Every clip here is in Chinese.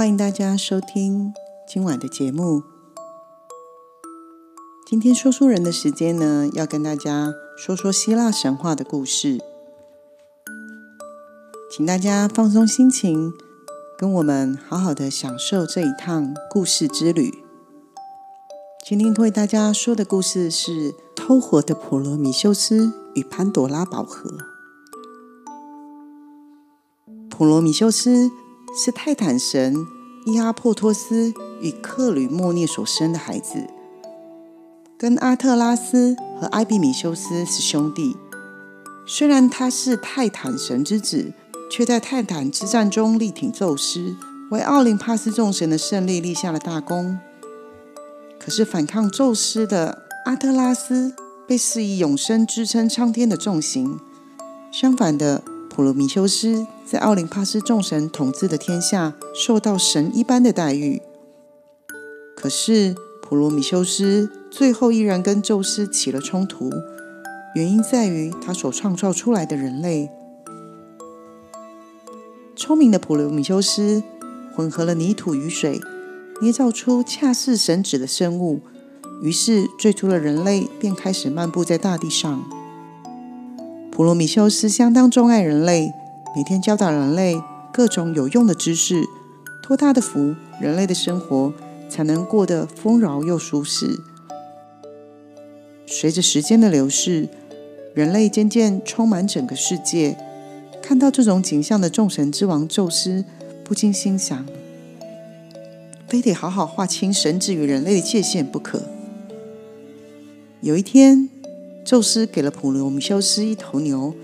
欢迎大家收听今晚的节目。今天说书人的时间呢，要跟大家说说希腊神话的故事，请大家放松心情，跟我们好好的享受这一趟故事之旅。今天为大家说的故事是偷活的普罗米修斯与潘朵拉宝盒。普罗米修斯是泰坦神伊阿珀托斯与克吕莫涅所生的孩子，跟阿特拉斯和埃比米修斯是兄弟。虽然他是泰坦神之子，却在泰坦之战中力挺宙斯，为奥林帕斯众神的胜利立下了大功。可是反抗宙斯的阿特拉斯被赐以永生支撑苍天的重刑，相反的。普罗米修斯在奥林帕斯众神统治的天下，受到神一般的待遇。可是普罗米修斯最后依然跟宙斯起了冲突，原因在于他所创造出来的人类。聪明的普罗米修斯混合了泥土与水，捏造出恰似神指的生物，于是最初的人类便开始漫步在大地上。普罗米修斯相当钟爱人类，每天教导人类各种有用的知识，托他的福，人类的生活才能过得丰饶又舒适。随着时间的流逝，人类渐渐充满整个世界。看到这种景象的众神之王宙斯，不禁心想：非得好好划清神子与人类的界限不可。有一天。宙斯给了普罗米修斯一头牛，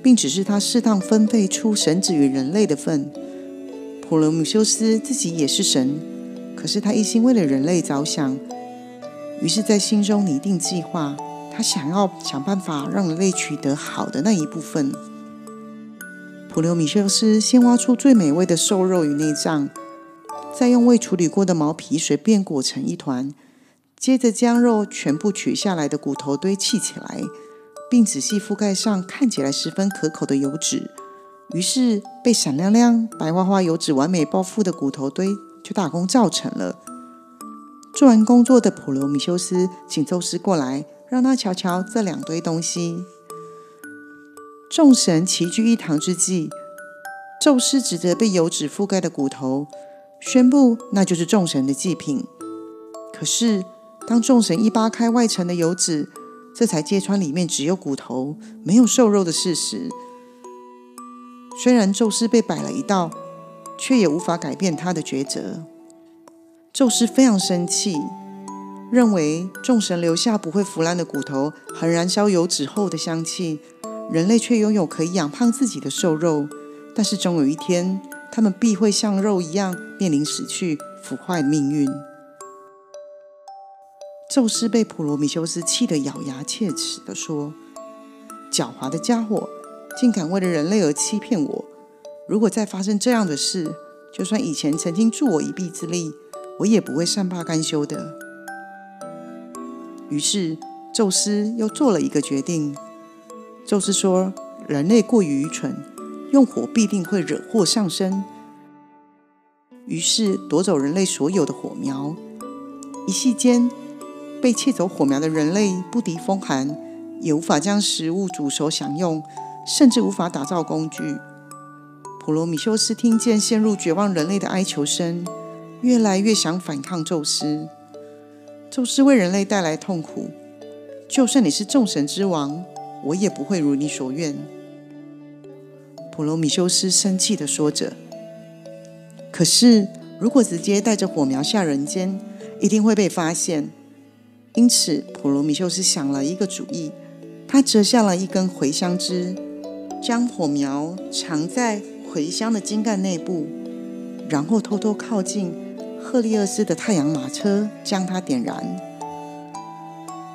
并指示他适当分配出神子与人类的份。普罗米修斯自己也是神，可是他一心为了人类着想，于是，在心中拟定计划。他想要想办法让人类取得好的那一部分。普罗米修斯先挖出最美味的瘦肉与内脏，再用未处理过的毛皮随便裹成一团。接着将肉全部取下来的骨头堆砌起来，并仔细覆盖上看起来十分可口的油脂。于是，被闪亮亮、白花花油脂完美包覆的骨头堆就大功造成了。做完工作的普罗米修斯请宙斯过来，让他瞧瞧这两堆东西。众神齐聚一堂之际，宙斯指着被油脂覆盖的骨头，宣布那就是众神的祭品。可是，当众神一扒开外层的油脂，这才揭穿里面只有骨头，没有瘦肉的事实。虽然宙斯被摆了一道，却也无法改变他的抉择。宙斯非常生气，认为众神留下不会腐烂的骨头和燃烧油脂后的香气，人类却拥有可以养胖自己的瘦肉。但是终有一天，他们必会像肉一样面临死去、腐坏命运。宙斯被普罗米修斯气得咬牙切齿地说：“狡猾的家伙，竟敢为了人类而欺骗我！如果再发生这样的事，就算以前曾经助我一臂之力，我也不会善罢甘休的。”于是，宙斯又做了一个决定。宙斯说：“人类过于愚蠢，用火必定会惹祸上身。”于是，夺走人类所有的火苗，一夕间。被窃走火苗的人类不敌风寒，也无法将食物煮熟享用，甚至无法打造工具。普罗米修斯听见陷入绝望人类的哀求声，越来越想反抗宙斯。宙斯为人类带来痛苦，就算你是众神之王，我也不会如你所愿。普罗米修斯生气地说着。可是，如果直接带着火苗下人间，一定会被发现。因此，普罗米修斯想了一个主意，他折下了一根茴香枝，将火苗藏在茴香的茎干内部，然后偷偷靠近，赫利厄斯的太阳马车将它点燃。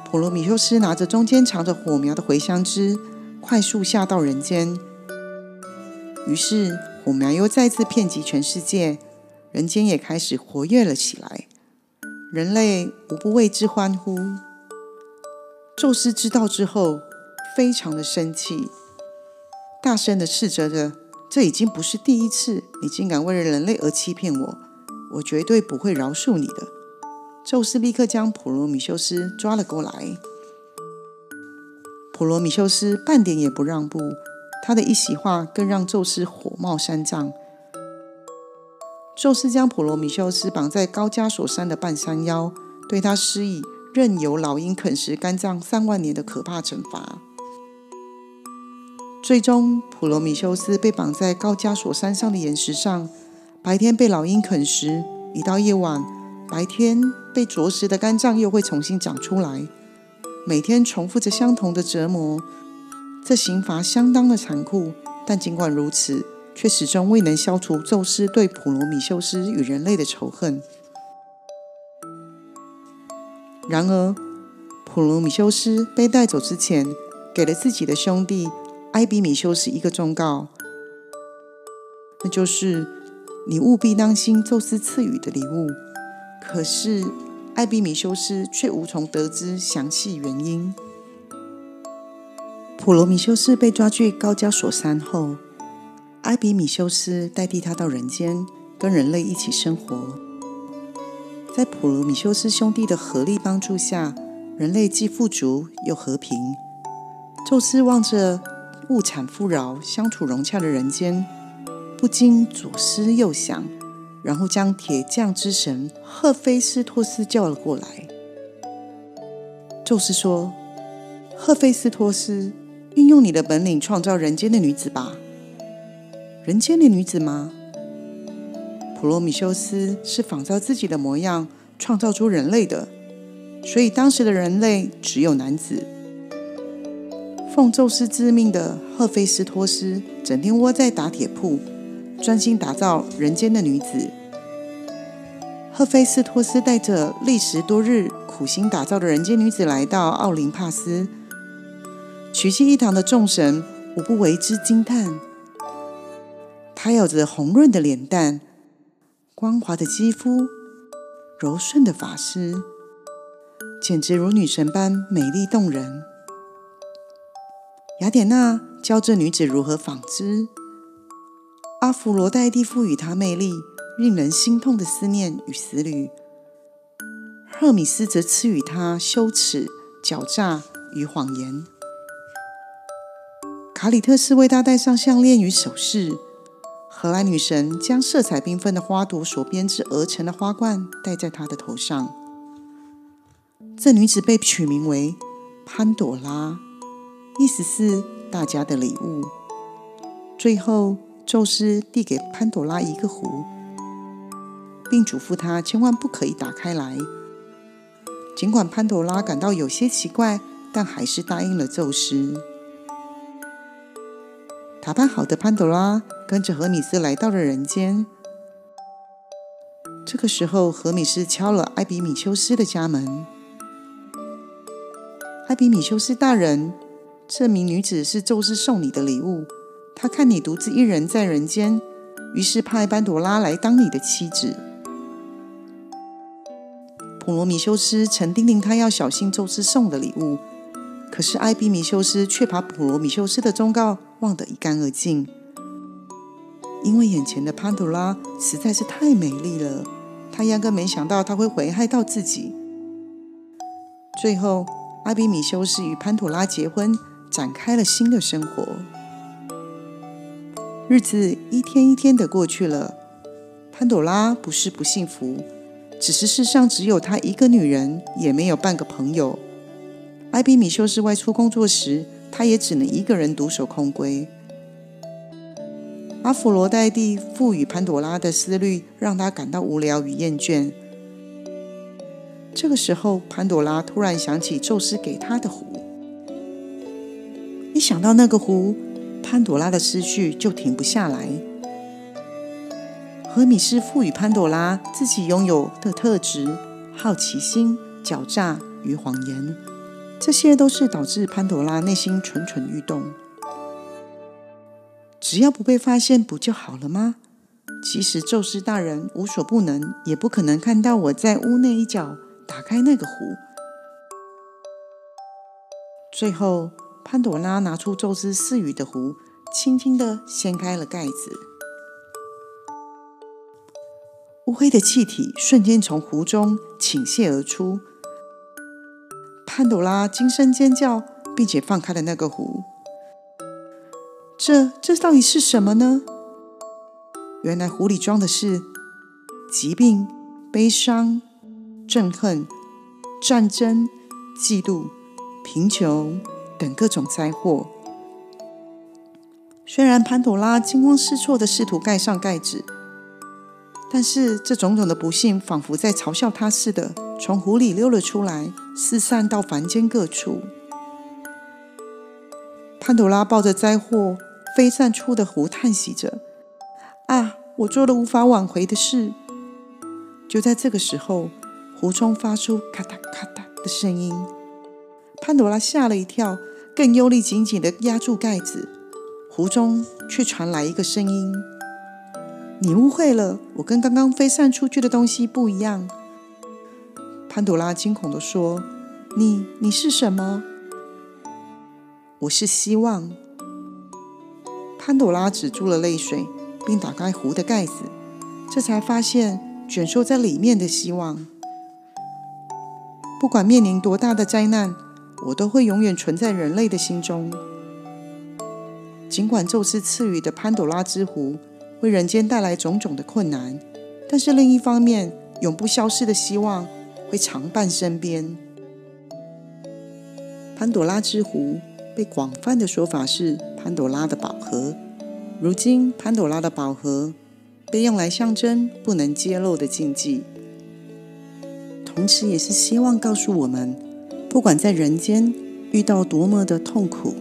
普罗米修斯拿着中间藏着火苗的茴香枝，快速下到人间。于是火苗又再次遍及全世界，人间也开始活跃了起来。人类无不为之欢呼。宙斯知道之后，非常的生气，大声的斥责着：“这已经不是第一次，你竟敢为了人类而欺骗我！我绝对不会饶恕你的。”宙斯立刻将普罗米修斯抓了过来。普罗米修斯半点也不让步，他的一席话更让宙斯火冒三丈。宙斯将普罗米修斯绑在高加索山的半山腰，对他施以任由老鹰啃食肝脏三万年的可怕惩罚。最终，普罗米修斯被绑在高加索山上的岩石上，白天被老鹰啃食，一到夜晚。白天被啄食的肝脏又会重新长出来，每天重复着相同的折磨，这刑罚相当的残酷。但尽管如此，却始终未能消除宙斯对普罗米修斯与人类的仇恨。然而，普罗米修斯被带走之前，给了自己的兄弟埃比米修斯一个忠告，那就是你务必当心宙斯赐予的礼物。可是，艾比米修斯却无从得知详细原因。普罗米修斯被抓去高加索山后，艾比米修斯代替他到人间，跟人类一起生活。在普罗米修斯兄弟的合力帮助下，人类既富足又和平。宙斯望着物产富饶、相处融洽的人间，不禁左思右想。然后将铁匠之神赫菲斯托斯叫了过来。宙斯说：“赫菲斯托斯，运用你的本领创造人间的女子吧。”人间的女子吗？普罗米修斯是仿照自己的模样创造出人类的，所以当时的人类只有男子。奉宙斯之命的赫菲斯托斯整天窝在打铁铺。专心打造人间的女子，赫菲斯托斯带着历时多日苦心打造的人间女子来到奥林帕斯，取信一堂的众神无不为之惊叹。她有着红润的脸蛋、光滑的肌肤、柔顺的发丝，简直如女神般美丽动人。雅典娜教这女子如何纺织。阿芙罗黛蒂赋予她魅力，令人心痛的思念与思虑；赫米斯则赐予她羞耻、狡诈与谎言。卡里特斯为她戴上项链与首饰，荷兰女神将色彩缤纷的花朵所编织而成的花冠戴在她的头上。这女子被取名为潘朵拉，意思是大家的礼物。最后。宙斯递给潘朵拉一个壶，并嘱咐她千万不可以打开来。尽管潘朵拉感到有些奇怪，但还是答应了宙斯。打扮好的潘朵拉跟着荷米斯来到了人间。这个时候，荷米斯敲了艾比米修斯的家门。艾比米修斯大人，这名女子是宙斯送你的礼物。他看你独自一人在人间，于是派潘朵拉来当你的妻子。普罗米修斯曾叮咛他要小心宙斯送的礼物，可是艾比米修斯却把普罗米修斯的忠告忘得一干二净，因为眼前的潘朵拉实在是太美丽了，他压根没想到他会危害到自己。最后，艾比米修斯与潘朵拉结婚，展开了新的生活。日子一天一天的过去了，潘朵拉不是不幸福，只是世上只有她一个女人，也没有半个朋友。艾比米修斯外出工作时，他也只能一个人独守空闺。阿佛罗代蒂赋予潘朵拉的思虑，让她感到无聊与厌倦。这个时候，潘朵拉突然想起宙斯给她的壶，一想到那个壶。潘朵拉的思绪就停不下来。荷米斯赋予潘朵拉自己拥有的特质：好奇心、狡诈与谎言。这些都是导致潘朵拉内心蠢蠢欲动。只要不被发现，不就好了吗？即使宙斯大人无所不能，也不可能看到我在屋内一角打开那个壶。最后，潘朵拉拿出宙斯赐予的壶，轻轻地掀开了盖子。乌黑的气体瞬间从壶中倾泻而出。潘朵拉惊声尖叫，并且放开了那个壶。这这到底是什么呢？原来壶里装的是疾病、悲伤、憎恨、战争、嫉妒、贫穷等各种灾祸。虽然潘朵拉惊慌失措的试图盖上盖子，但是这种种的不幸仿佛在嘲笑他似的，从壶里溜了出来，四散到凡间各处。潘朵拉抱着灾祸飞散出的壶，叹息着。啊！我做了无法挽回的事。就在这个时候，壶中发出咔嗒咔嗒的声音。潘朵拉吓了一跳，更用力紧紧地压住盖子。壶中却传来一个声音：“你误会了，我跟刚刚飞散出去的东西不一样。”潘朵拉惊恐地说：“你，你是什么？”“我是希望。”潘朵拉止住了泪水。并打开壶的盖子，这才发现卷缩在里面的希望。不管面临多大的灾难，我都会永远存在人类的心中。尽管宙斯赐予的潘朵拉之壶为人间带来种种的困难，但是另一方面，永不消失的希望会常伴身边。潘朵拉之湖被广泛的说法是潘朵拉的宝盒。如今，潘朵拉的宝盒被用来象征不能揭露的禁忌，同时也是希望告诉我们：不管在人间遇到多么的痛苦，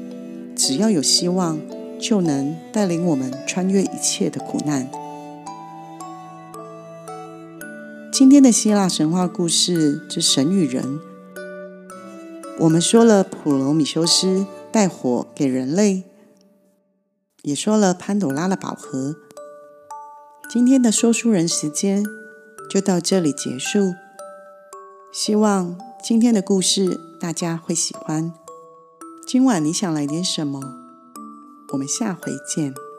只要有希望，就能带领我们穿越一切的苦难。今天的希腊神话故事之神与人，我们说了普罗米修斯带火给人类。也说了潘朵拉的宝盒。今天的说书人时间就到这里结束。希望今天的故事大家会喜欢。今晚你想来点什么？我们下回见。